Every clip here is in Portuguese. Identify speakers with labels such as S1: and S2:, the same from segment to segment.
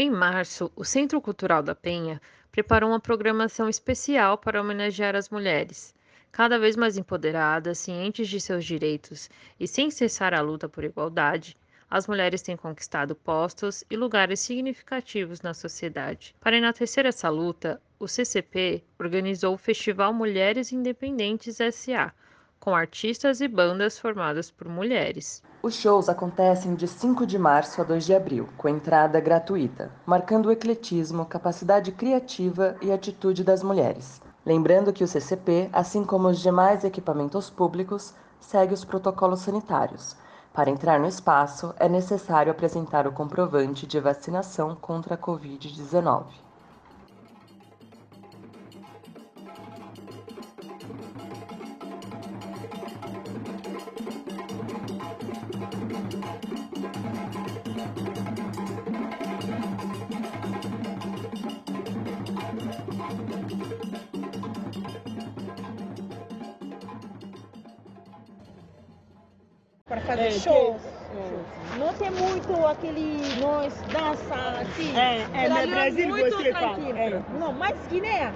S1: Em março, o Centro Cultural da Penha preparou uma programação especial para homenagear as mulheres. Cada vez mais empoderadas, cientes de seus direitos e sem cessar a luta por igualdade, as mulheres têm conquistado postos e lugares significativos na sociedade. Para enaltecer essa luta, o CCP organizou o Festival Mulheres Independentes SA, com artistas e bandas formadas por mulheres.
S2: Os shows acontecem de 5 de março a 2 de abril, com entrada gratuita, marcando o ecletismo, capacidade criativa e atitude das mulheres. Lembrando que o CCP, assim como os demais equipamentos públicos, segue os protocolos sanitários. Para entrar no espaço, é necessário apresentar o comprovante de vacinação contra a Covid-19.
S3: Para fazer é, show. É. Não tem muito aquele nós dança assim.
S4: É, é no Brasil
S3: muito
S4: você
S3: fala. É. Não, mas Guiné,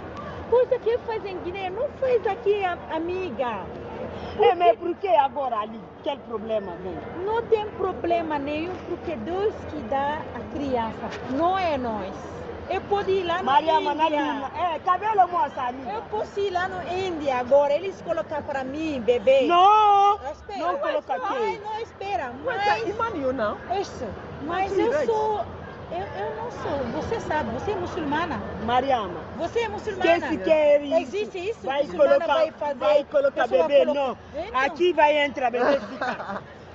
S3: coisa que faz em Guiné, não faz aqui, amiga.
S4: Porque... É, mas por que agora ali? Que problema vem?
S3: Não tem problema nenhum, porque Deus que dá a criança, não é nós. Eu posso ir lá no
S4: Maria
S3: Índia.
S4: É, cabelo moça ali.
S3: Eu posso ir lá no Índia agora. Eles colocam para mim, bebê.
S4: Não! Não coloca
S3: aqui. Não, espera.
S4: Mas... Mas Imaniu, não?
S3: Isso. Mas eu sou... Eu, eu não sou. Você sabe, você é muçulmana.
S4: Mariama.
S3: Você é muçulmana.
S4: Quem se quer isso?
S3: Existe isso?
S4: Vai colocar,
S3: vai fazer.
S4: Vai colocar bebê, coloca... não. Então. Aqui vai entrar bebê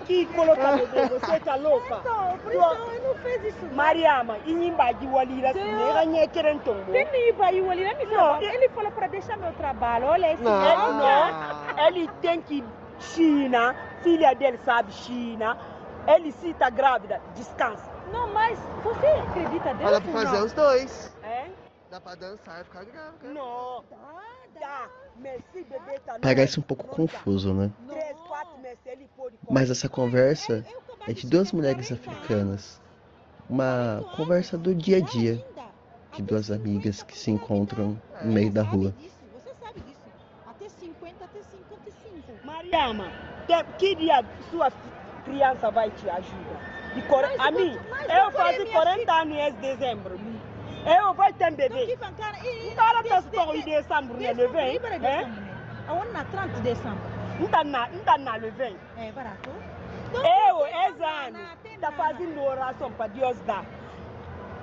S4: aqui colocar bebê, você está louca?
S3: Então, por isso eu não fiz isso.
S4: Mariama, inimba de walira sinera nye querentongo.
S3: Inimba de walira me ele falou para deixar meu trabalho, olha esse não,
S4: ele, não, ele tem que China, filha dele sabe China, ele se está grávida, descansa.
S3: Não, mas você acredita Deus?
S5: Dá pra fazer
S3: não?
S5: os dois.
S4: É?
S5: Dá pra dançar e ficar grávida.
S4: Não. Dá, dá.
S6: Tá Parece um pouco confuso, né? Mas essa conversa é de duas mulheres africanas. Uma conversa do dia a dia de duas amigas que se encontram no meio da rua.
S3: Você sabe disso. Até 50, até 55.
S4: Mariama, que dia sua criança vai te ajudar? De cor... A mim, eu faço 40 anos em dezembro. Eu vou ter bebê. Cara, tá só em dezembro, né? Vem.
S3: Aonde na 30 de dezembro?
S4: Não tá na, não tá.
S3: É barato.
S4: Eu, esse ano, tá fazendo oração para Deus dar.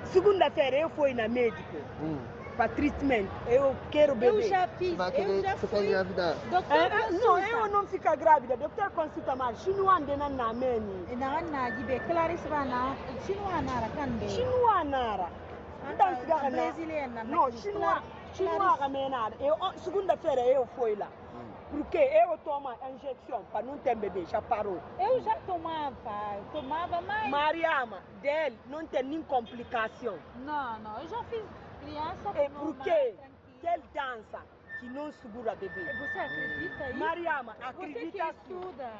S4: Segunda-feira eu fui na médico. Hum. Para treatment. Eu quero bebê.
S3: Eu já fiz.
S5: Vai querer,
S3: eu já
S5: você
S3: fui.
S5: engravidar?
S4: É, não, eu não fico grávida. Doutor consulta mais. Chinois de na na meni.
S3: Na na gibe. Clarice vai na. Chinois nara kande.
S4: Chinois nara. Então.
S3: Brasileira.
S4: Não. Chinois ramenada. Eu, segunda-feira eu fui lá. Porque eu tomo injeção para não ter bebê, já parou.
S3: Eu já tomava, tomava mais.
S4: Mariama, dele não tem nem complicação.
S3: Não, não, eu já fiz criança
S4: É porque ele dança que não segura bebê.
S3: Você acredita isso?
S4: Mariama, acredita
S3: Você que estuda.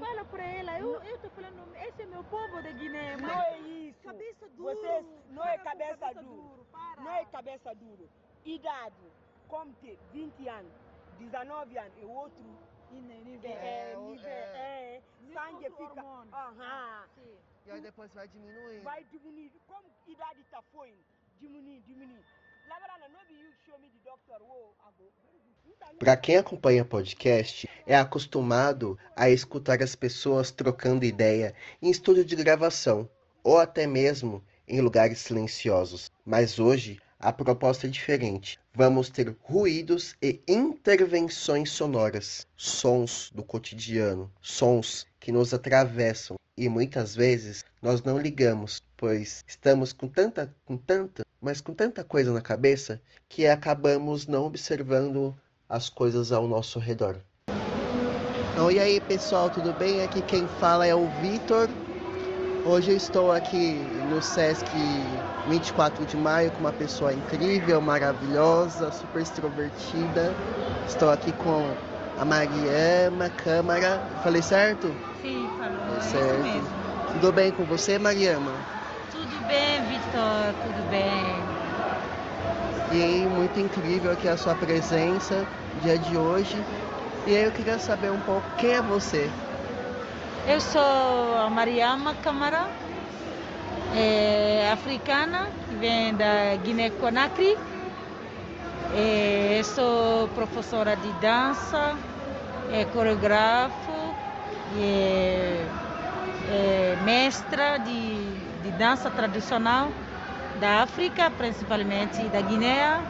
S3: Fala para ela, eu estou falando, esse é meu povo de Guiné.
S4: Não é isso.
S3: Cabeça dura.
S4: Você não é cabeça,
S3: cabeça
S4: dura. Não é cabeça dura. Idade, como ter 20 anos, 19 anos e outro.
S3: Nível.
S4: É,
S5: É, é.
S4: é, sangue fica. Aham.
S3: Sim.
S5: E aí depois vai diminuindo.
S4: Vai diminuir. Como idade está foi, oh, ago.
S6: Para quem acompanha podcast, é acostumado a escutar as pessoas trocando ideia em estúdio de gravação ou até mesmo em lugares silenciosos. Mas hoje a proposta é diferente. Vamos ter ruídos e intervenções sonoras, sons do cotidiano, sons que nos atravessam e muitas vezes nós não ligamos, pois estamos com tanta, com tanta, mas com tanta coisa na cabeça que acabamos não observando as coisas ao nosso redor. E aí pessoal, tudo bem? Aqui quem fala é o Vitor. Hoje eu estou aqui no Sesc 24 de maio com uma pessoa incrível, maravilhosa, super extrovertida. Estou aqui com a Mariama Câmara. Falei certo?
S7: Sim, falou.
S6: É certo.
S7: mesmo.
S6: Tudo bem com você, Mariama?
S7: Tudo bem, Vitor.
S3: Tudo bem?
S6: E muito incrível aqui a sua presença, dia de hoje. E aí eu queria saber um pouco quem é você.
S3: Eu sou a Mariama Camara, é, africana, que vem da Guiné-Conakry. É, sou professora de dança, é, coreógrafo, é, é, mestra de, de dança tradicional da África, principalmente da Guiné.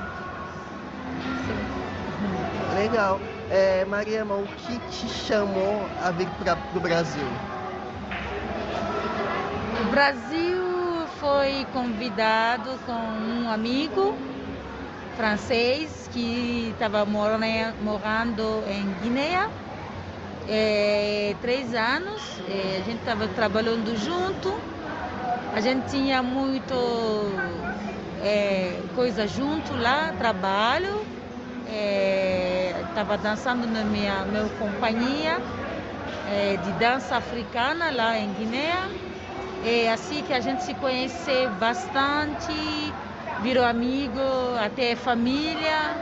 S6: Legal. É, Mariama, o que te chamou a vir para o Brasil?
S3: O Brasil foi convidado com um amigo francês que estava morando em Guiné. É, três anos, é, a gente estava trabalhando junto, a gente tinha muito é, coisa junto lá, trabalho, estava é, dançando na minha, minha companhia é, de dança africana lá em Guiné. É assim que a gente se conheceu bastante, virou amigo, até família.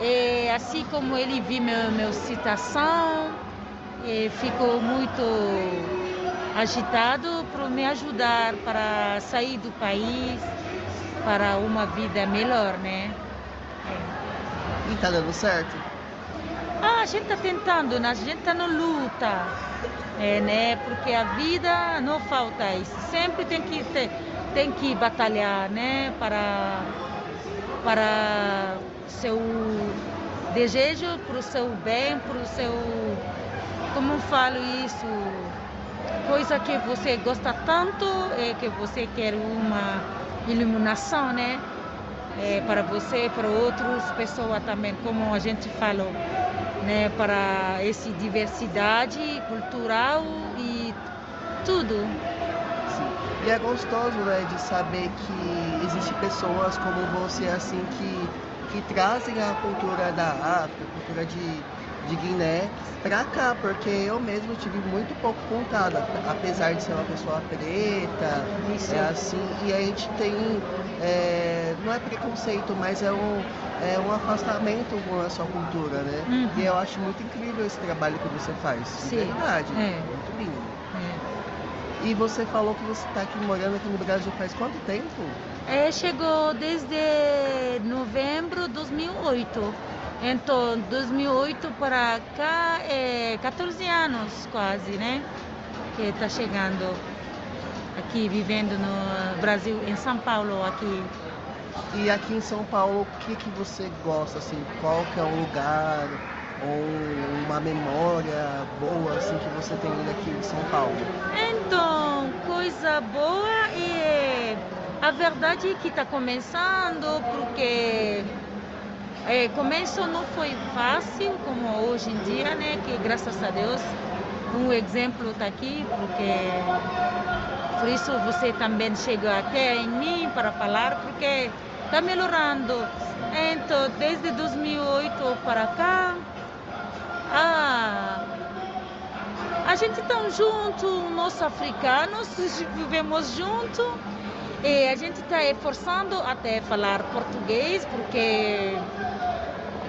S3: É assim como ele viu meu, meu citação, é, ficou muito agitado para me ajudar para sair do país para uma vida melhor, né?
S6: E tá dando certo?
S3: Ah, a gente está tentando, né? a gente está na luta, é, né? Porque a vida não falta isso. Sempre tem que ter, tem que batalhar, né? Para para seu desejo, para o seu bem, para o seu, como falo isso, coisa que você gosta tanto, é que você quer uma iluminação, né? É, para você, para outras pessoas também, como a gente falou, né, para essa diversidade cultural e tudo.
S6: Sim. E é gostoso, né, de saber que existem pessoas como você assim que que trazem a cultura da África, a cultura de de Guiné para cá, porque eu mesmo tive muito pouco contato, apesar de ser uma pessoa preta, Isso. é assim, e a gente tem, é, não é preconceito, mas é um, é um afastamento com a sua cultura, né? Uhum. E eu acho muito incrível esse trabalho que você faz, de verdade, é. muito lindo. É. E você falou que você está aqui morando aqui no Brasil faz quanto tempo?
S3: É, chegou desde novembro de 2008. Então, 2008 para cá, é 14 anos quase, né? Que está chegando aqui, vivendo no Brasil, em São Paulo, aqui.
S6: E aqui em São Paulo, o que, que você gosta, assim? Qual que é um lugar ou uma memória boa, assim, que você tem aqui em São Paulo?
S3: Então, coisa boa e a verdade é que está começando porque é, começo não foi fácil como hoje em dia, né? Que graças a Deus um exemplo está aqui, porque por isso você também chegou até em mim para falar, porque está melhorando. Então, desde 2008 para cá, ah, a gente está junto, nós africanos vivemos junto e a gente está esforçando até falar português, porque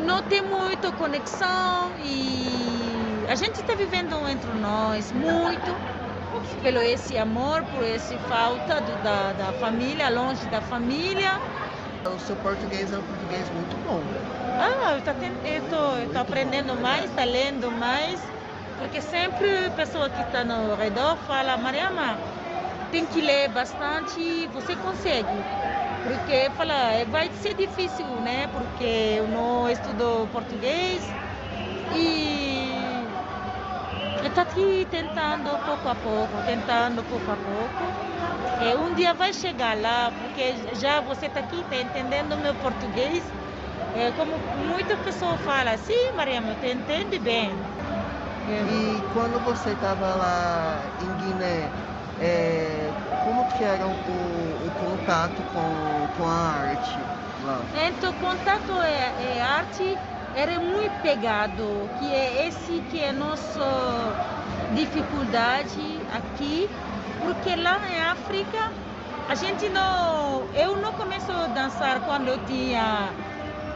S3: não tem muita conexão e a gente está vivendo entre nós muito pelo esse amor, por esse falta do, da, da família, longe da família.
S6: O seu português é um português muito bom.
S3: Ah, eu estou aprendendo mais, estou lendo mais, porque sempre a pessoa que está no redor fala, Mariama, tem que ler bastante, você consegue. Porque fala, é, vai ser difícil, né? Porque eu não estudo português e está aqui tentando pouco a pouco, tentando pouco a pouco. E um dia vai chegar lá, porque já você está aqui, está entendendo meu português. É, como muita pessoa fala, sim, Maria, você entende bem.
S6: E quando você estava lá em Guiné, é, como que era o, o, contato com, com a arte lá?
S3: Então, o contato é, é arte era muito pegado, que é esse que é nossa dificuldade aqui, porque lá na África a gente não. Eu não comecei a dançar quando eu tinha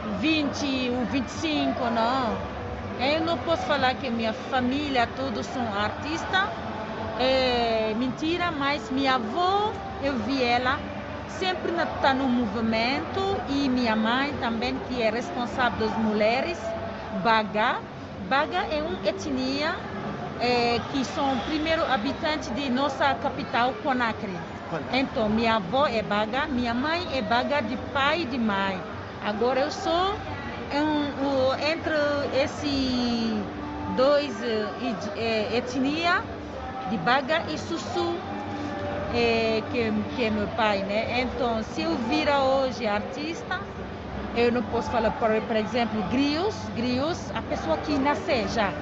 S3: 20 ou 25, não. Eu não posso falar que minha família todos são artistas. É mentira, mas minha avó, eu vi ela sempre está no movimento e minha mãe também, que é responsável das mulheres, Baga. Baga é uma etnia é, que são primeiro habitantes de nossa capital, Conakry. Então, minha avó é Baga, minha mãe é Baga de pai e de mãe. Agora eu sou um, um, entre esses dois é, etnia de Baga e Sussu, é, que, que é meu pai, né? Então, se eu vira hoje artista, eu não posso falar, por, por exemplo, grios, grios, a pessoa que nasce já,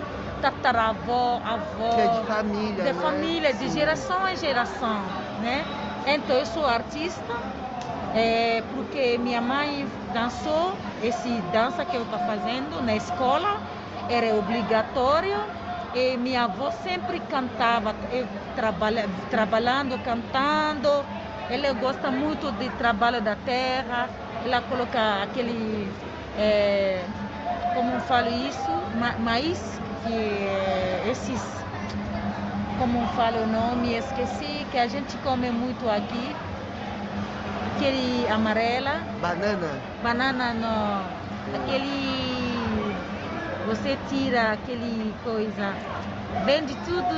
S3: tataravó, avó,
S6: que é de família,
S3: de
S6: né?
S3: família, de geração em geração, né? Então, eu sou artista, é, porque minha mãe dançou esse dança que eu estou fazendo na escola, era obrigatório e minha avó sempre cantava, eu trabalha, trabalhando, cantando. Ela gosta muito de trabalho da terra. Ela coloca aquele, é, como falo isso, ma maíz, que é, esses, como falo o nome, esqueci, que a gente come muito aqui. Aquele amarela.
S6: Banana?
S3: Banana não. Aquele você tira aquele coisa, vende tudo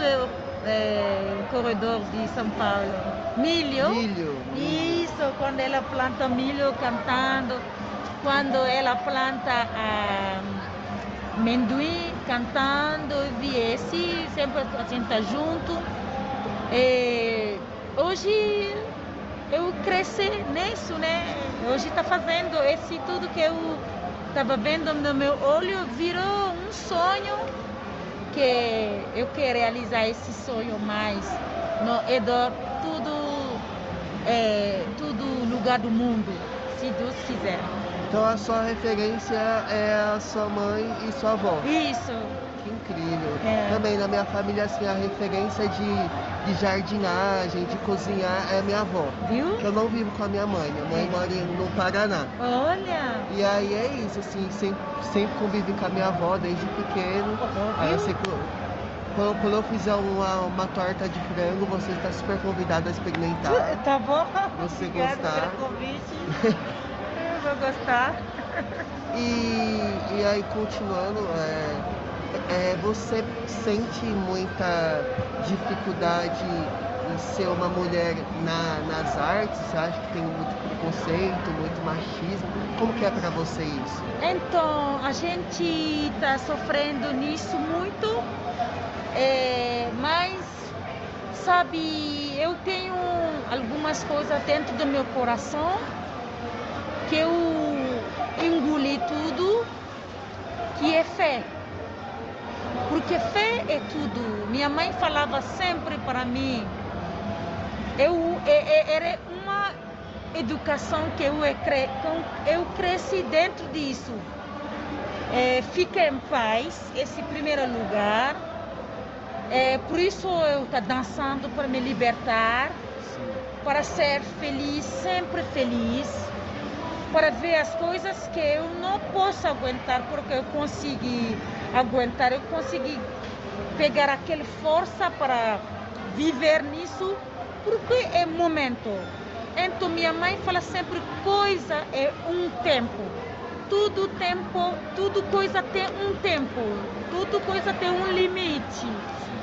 S3: é, no corredor de São Paulo. Milho.
S6: Milho.
S3: Isso, quando ela planta milho cantando, quando ela planta ah, amendoim cantando, viesse, sempre a gente está junto. E hoje eu cresci nisso, né? Hoje está fazendo esse tudo que eu estava vendo no meu olho, virou um sonho que eu quero realizar esse sonho mais no redor tudo é, todo lugar do mundo, se Deus quiser.
S6: Então a sua referência é a sua mãe e sua avó?
S3: Isso.
S6: Que incrível.
S3: É.
S6: Também na minha família, assim, a referência de, de jardinagem, de cozinhar é minha avó.
S3: Viu?
S6: Que eu não vivo com a minha mãe. Minha mãe mora no Paraná.
S3: Olha!
S6: E aí é isso, assim, sempre, sempre convivi com a minha avó desde pequeno. Aí eu sei que quando, quando eu fizer uma, uma torta de frango, você está super convidado a experimentar.
S3: Tá bom?
S6: Você
S3: Obrigada
S6: gostar.
S3: pelo convite. eu vou gostar.
S6: E, e aí, continuando, é, é, você sente muita dificuldade em ser uma mulher na, nas artes? Você acha que tem muito preconceito, muito machismo? Como que é para você isso?
S3: Então, a gente está sofrendo nisso muito, é, mas, sabe, eu tenho algumas coisas dentro do meu coração que eu engoli tudo, que é fé. Porque fé é tudo. Minha mãe falava sempre para mim, eu, é, é, era uma educação que eu, é cre- com- eu cresci dentro disso. É, fica em paz, esse primeiro lugar. É, por isso eu estou dançando para me libertar, para ser feliz, sempre feliz, para ver as coisas que eu não posso aguentar, porque eu consegui aguentar, eu consegui pegar aquela força para viver nisso, porque é momento. Então minha mãe fala sempre coisa é um tempo. Tudo tempo, tudo coisa tem um tempo. Tudo coisa tem um limite.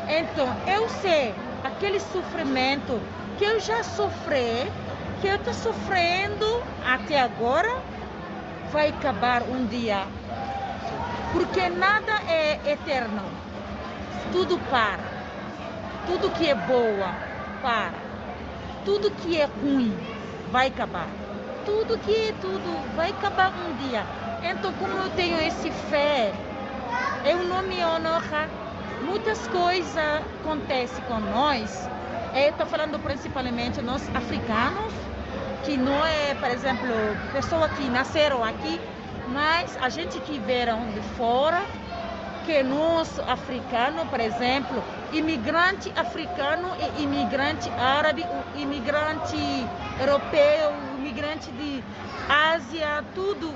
S3: Então eu sei aquele sofrimento que eu já sofri, que eu estou sofrendo até agora, vai acabar um dia. Porque nada é eterno. Tudo para. Tudo que é boa para. Tudo que é ruim vai acabar. Tudo que é tudo vai acabar um dia. Então, como eu tenho esse fé, eu não me honro. Muitas coisas acontecem com nós. Eu estou falando principalmente nós africanos, que não é, por exemplo, pessoas que nasceram aqui, mas a gente que vieram de fora, que nós, africanos, por exemplo, imigrante africano e imigrante árabe, imigrante europeu, imigrante de Ásia, tudo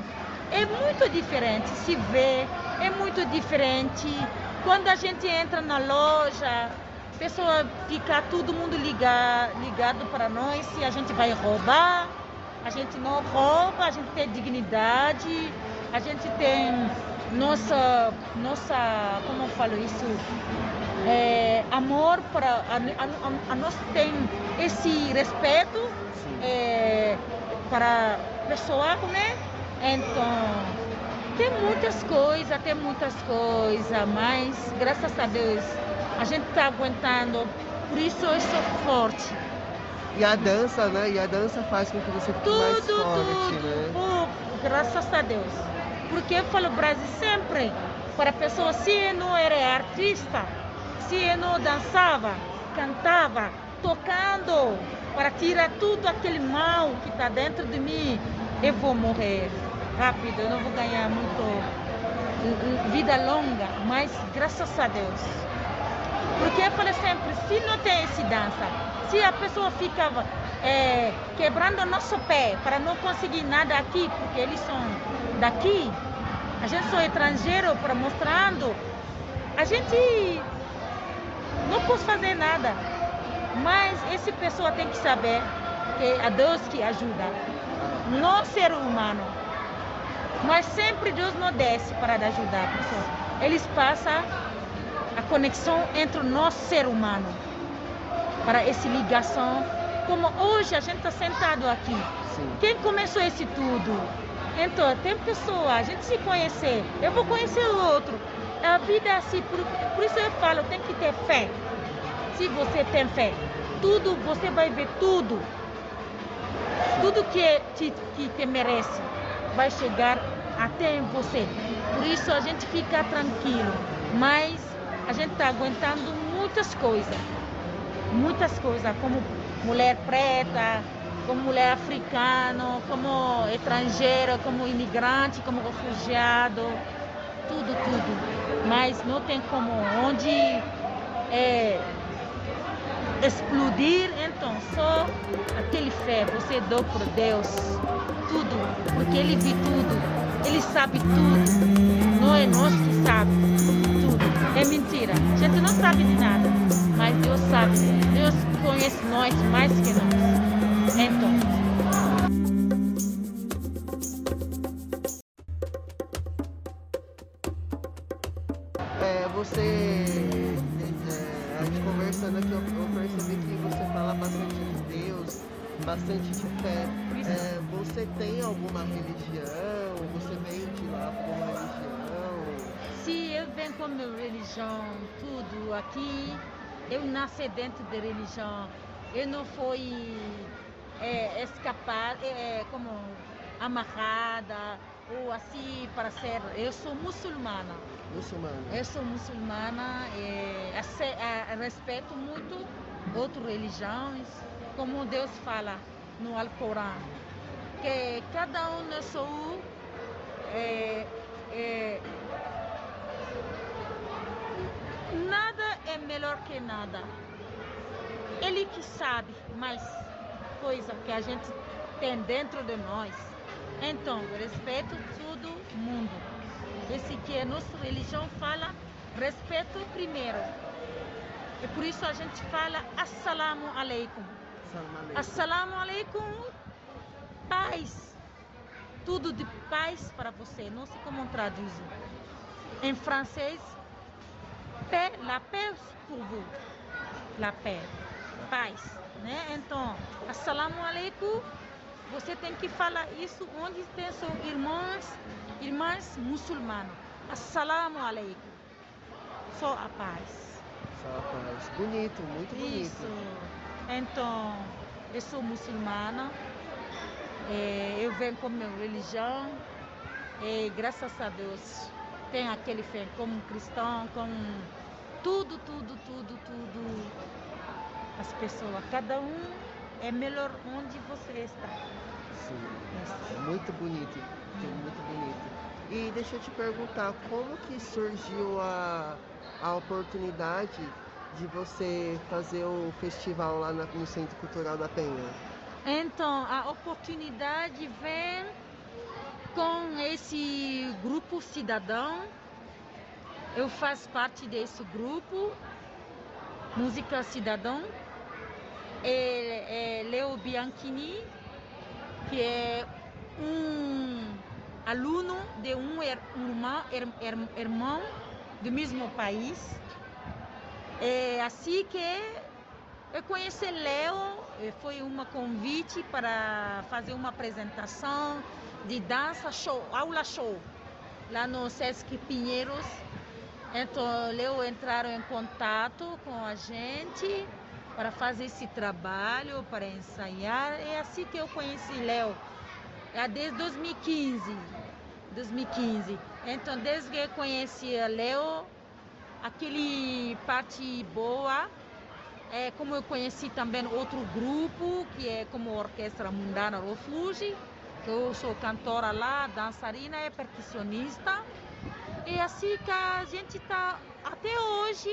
S3: é muito diferente. Se vê, é muito diferente. Quando a gente entra na loja, a pessoa fica todo mundo ligar, ligado para nós se a gente vai roubar. A gente não rouba, a gente tem dignidade, a gente tem nossa, nossa como eu falo isso, é, amor para a, a, a, nós tem esse respeito é, para a pessoa, né? Então tem muitas coisas, tem muitas coisas, mas graças a Deus a gente está aguentando, por isso eu sou forte.
S6: E a dança, né? E a dança faz com que você fique
S3: tudo,
S6: mais forte,
S3: tudo.
S6: né?
S3: Oh, graças a Deus. Porque eu falo Brasil sempre, para a pessoa, se não era artista, se não dançava, cantava, tocando, para tirar tudo aquele mal que está dentro de mim, eu vou morrer rápido, eu não vou ganhar muito vida longa, mas graças a Deus. Porque eu falo sempre, se não tem esse dança, se a pessoa fica é, quebrando o nosso pé para não conseguir nada aqui, porque eles são daqui, a gente sou estrangeiro para mostrando, a gente não pode fazer nada. Mas essa pessoa tem que saber que é Deus que ajuda, não ser humano. Mas sempre Deus não desce para ajudar a pessoa. Eles passam a conexão entre nós, ser humano, para essa ligação. Como hoje a gente está sentado aqui. Sim. Quem começou esse tudo? Então, tem pessoa, a gente se conhecer. Eu vou conhecer o outro. A vida é assim, por, por isso eu falo, tem que ter fé. Se você tem fé, tudo, você vai ver tudo. Tudo que te, que te merece vai chegar até você. Por isso a gente fica tranquilo. Mas a gente está aguentando muitas coisas. Muitas coisas, como mulher preta, como mulher africana, como estrangeira, como imigrante, como refugiado, tudo, tudo. Mas não tem como onde é, explodir, então só aquele fé, você deu por Deus tudo, porque Ele viu tudo, Ele sabe tudo, não é nós que sabe
S6: religião,
S3: tudo aqui, eu nasci dentro da religião. Eu não fui é, escapar, é, como amarrada ou assim para ser. Eu sou muçulmana.
S6: Muçulmana.
S3: Eu sou muçulmana e respeito muito outras religiões, como Deus fala no Alcorão, que cada um na sua é, é, nada é melhor que nada. Ele que sabe mais coisa que a gente tem dentro de nós. Então, respeito todo mundo. Esse que a nossa religião fala, respeito primeiro. E por isso a gente fala Assalamu alaikum. Assalamu alaikum, paz. Tudo de paz para você. Não sei como traduz. Em francês, paix, la paix pour vous. La paix, paz. Né? Então, Assalamu alaikum você tem que falar isso onde tem são irmãs, irmãs muçulmanas. Assalamu alaikum. Só a paz.
S6: Só a paz. Bonito, muito bonito.
S3: Isso. Então, eu sou muçulmana. É, eu venho com minha religião. E graças a Deus tem aquele fé como cristão, como tudo, tudo, tudo, tudo. As pessoas, cada um é melhor onde você está.
S6: Sim. Isso. Muito bonito, muito bonito. E deixa eu te perguntar, como que surgiu a, a oportunidade de você fazer o festival lá no Centro Cultural da Penha?
S3: Então, a oportunidade vem com esse grupo cidadão. Eu faço parte desse grupo, Música Cidadão. É, é Leo Bianchini, que é um aluno de um irmão, irmão do mesmo país. É assim que eu conheci Leo, foi um convite para fazer uma apresentação de dança show, aula show, lá no Sesc Pinheiros. Então, Leo entraram em contato com a gente para fazer esse trabalho, para ensaiar. É assim que eu conheci Léo, é desde 2015. 2015. Então, desde que eu conheci Léo, aquele parte boa, é como eu conheci também outro grupo, que é como a Orquestra Mundana Refúgio, que eu sou cantora lá, dançarina e percussionista. E assim que a gente está até hoje,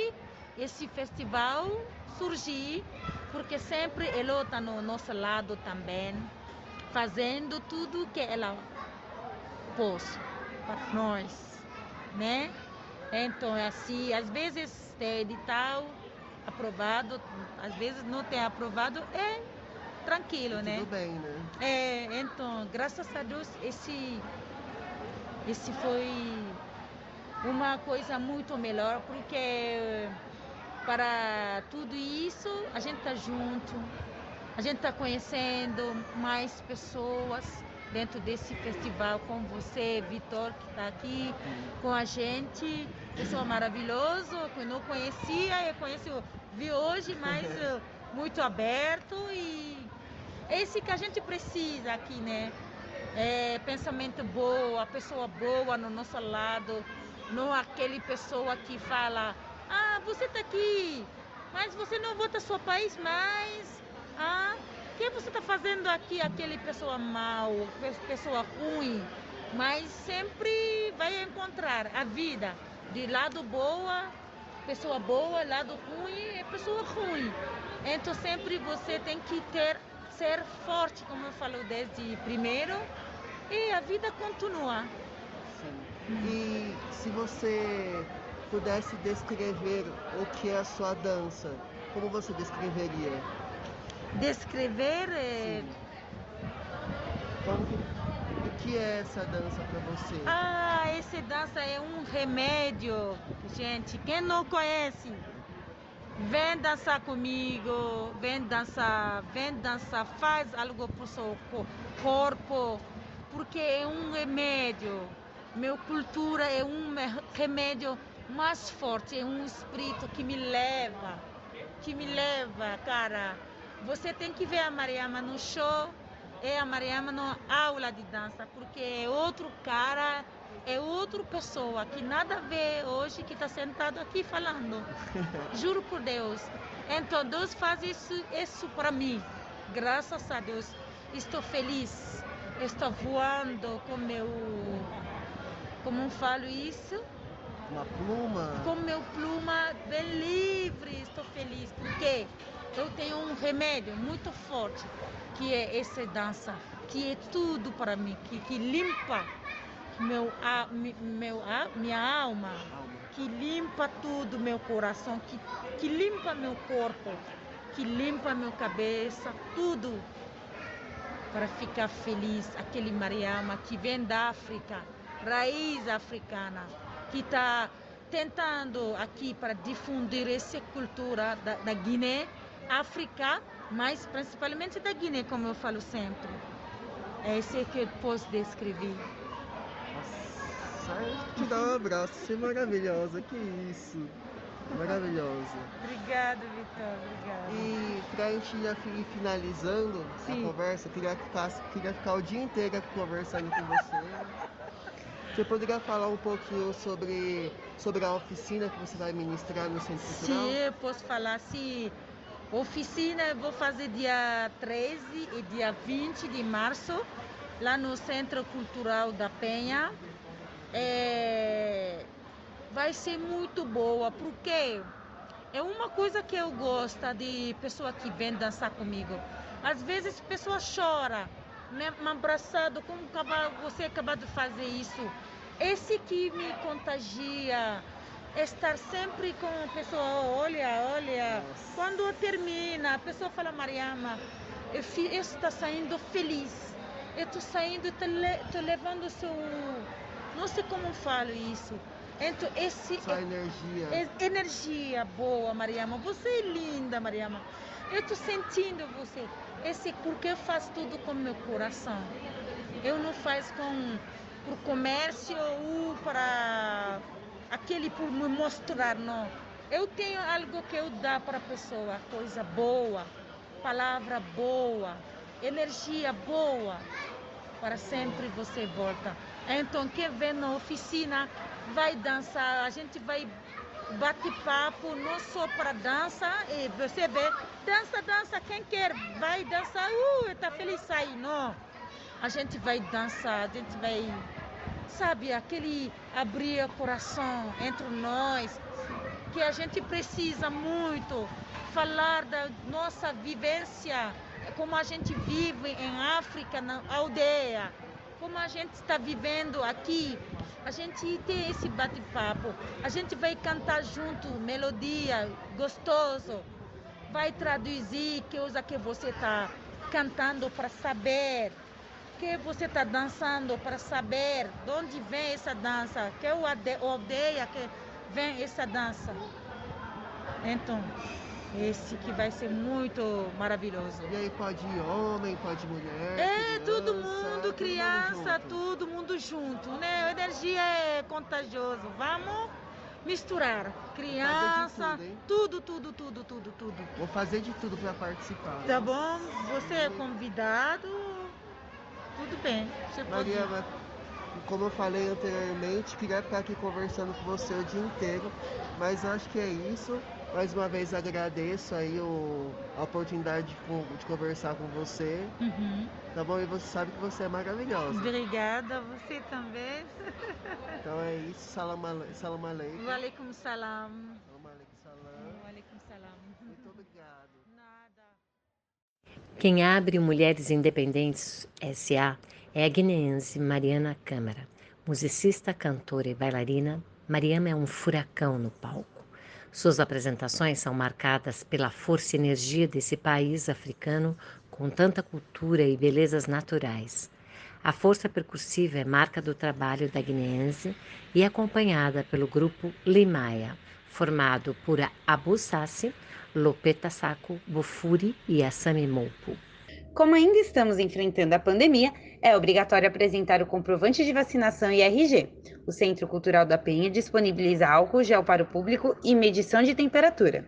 S3: esse festival surgir, porque sempre ela está no nosso lado também, fazendo tudo que ela pôs para nós, né? Então, é assim, às vezes tem edital aprovado, às vezes não tem aprovado, é tranquilo,
S6: tudo
S3: né?
S6: Tudo bem, né?
S3: É, então, graças a Deus, esse, esse foi uma coisa muito melhor, porque para tudo isso, a gente está junto, a gente está conhecendo mais pessoas dentro desse festival com você, Vitor, que está aqui com a gente. Pessoa maravilhoso, que eu não conhecia, eu conheci, vi hoje, mas eh, muito aberto e é esse que a gente precisa aqui, né? É, pensamento bom, a pessoa boa no nosso lado, não aquele pessoa que fala ah, você está aqui, mas você não volta ao seu país mais. Ah, o que você está fazendo aqui? Aquele pessoa mal, pessoa ruim. Mas sempre vai encontrar a vida de lado boa, pessoa boa, lado ruim é pessoa ruim. Então sempre você tem que ter ser forte, como eu falo desde primeiro, e a vida continua.
S6: E se você pudesse descrever o que é a sua dança, como você descreveria?
S3: Descrever é...
S6: Como que, o que é essa dança para você?
S3: Ah, essa dança é um remédio, gente. Quem não conhece, vem dançar comigo, vem dançar, vem dançar, faz algo para o seu corpo, porque é um remédio. Meu cultura é um remédio mais forte, é um espírito que me leva, que me leva, cara. Você tem que ver a Mariama no show e a Mariama na aula de dança, porque é outro cara, é outra pessoa que nada a ver hoje que está sentado aqui falando. Juro por Deus. Então Deus faz isso, isso para mim. Graças a Deus. Estou feliz. Estou voando com meu. Como falo isso?
S6: uma pluma?
S3: Com meu pluma bem livre, estou feliz, porque eu tenho um remédio muito forte, que é essa dança, que é tudo para mim, que, que limpa meu, a, meu, a, minha alma, que limpa tudo, meu coração, que, que limpa meu corpo, que limpa minha cabeça, tudo para ficar feliz. Aquele Mariama que vem da África, raiz africana que está tentando aqui para difundir essa cultura da, da Guiné, África, mas principalmente da Guiné, como eu falo sempre. É isso que eu posso descrever.
S6: Nossa, te dar um abraço, você é maravilhosa, que isso. Maravilhosa.
S3: Obrigada, Vitor. Obrigada.
S6: E para a gente já ir finalizando Sim. a conversa, queria ficar, queria ficar o dia inteiro conversando com você. Você poderia falar um pouquinho sobre, sobre a oficina que você vai ministrar no Centro Cultural?
S3: Sim, eu posso falar sim. Oficina eu vou fazer dia 13 e dia 20 de março, lá no Centro Cultural da Penha. é, vai ser muito boa, porque é uma coisa que eu gosto de pessoa que vem dançar comigo. Às vezes a pessoa chora, né, abraçado, como você acabou de fazer isso. Esse que me contagia, estar sempre com a pessoa, olha, olha. Nossa. Quando termina, a pessoa fala, Mariama, eu estou saindo feliz. Eu estou saindo, estou le levando seu. Não sei como falo isso. Então, esse.
S6: Sua energia.
S3: É, energia boa, Mariama. Você é linda, Mariama. Eu estou sentindo você. Esse porque eu faço tudo com meu coração. Eu não faço com por comércio ou para aquele por me mostrar, não. Eu tenho algo que eu dá para a pessoa, coisa boa, palavra boa, energia boa, para sempre você volta. Então, quem vem na oficina vai dançar, a gente vai bater papo, não só para dança, e você vê, dança, dança, quem quer, vai dançar, uh, está feliz aí, não. A gente vai dançar, a gente vai sabe, aquele abrir o coração entre nós, que a gente precisa muito falar da nossa vivência, como a gente vive em África, na aldeia, como a gente está vivendo aqui. A gente tem esse bate-papo, a gente vai cantar junto, melodia, gostoso, vai traduzir que coisa que você está cantando para saber. Que você está dançando para saber de onde vem essa dança, que é o aldeia que vem essa dança. Então, esse que vai ser muito maravilhoso.
S6: E aí pode ir homem, pode mulher.
S3: É, criança, todo mundo, criança, todo mundo junto, né? A energia é contagioso. Vamos misturar. Criança, tudo, tudo, tudo, tudo, tudo.
S6: Vou fazer de tudo para participar.
S3: Tá bom? Você é convidado. Tudo bem. Você
S6: Maria, pode... como eu falei anteriormente, queria estar aqui conversando com você o dia inteiro, mas acho que é isso. Mais uma vez agradeço aí o, a oportunidade de, de conversar com você. Uhum. Tá bom? E você sabe que você é maravilhosa.
S3: Obrigada, você também.
S6: Então é isso. Salam, salam aleikum.
S3: Walaikum salam.
S6: Salam aleikum salam.
S3: Walaikum salam.
S6: Muito obrigado.
S8: Quem abre Mulheres Independentes SA é a guineense Mariana Câmara. Musicista, cantora e bailarina, Mariana é um furacão no palco. Suas apresentações são marcadas pela força e energia desse país africano com tanta cultura e belezas naturais. A força percussiva é marca do trabalho da guineense e é acompanhada pelo grupo Limaia, formado por Abu Sassi, Lopeta Saco, Bufuri e Assami Mopo.
S9: Como ainda estamos enfrentando a pandemia, é obrigatório apresentar o comprovante de vacinação e RG. O Centro Cultural da Penha disponibiliza álcool gel para o público e medição de temperatura.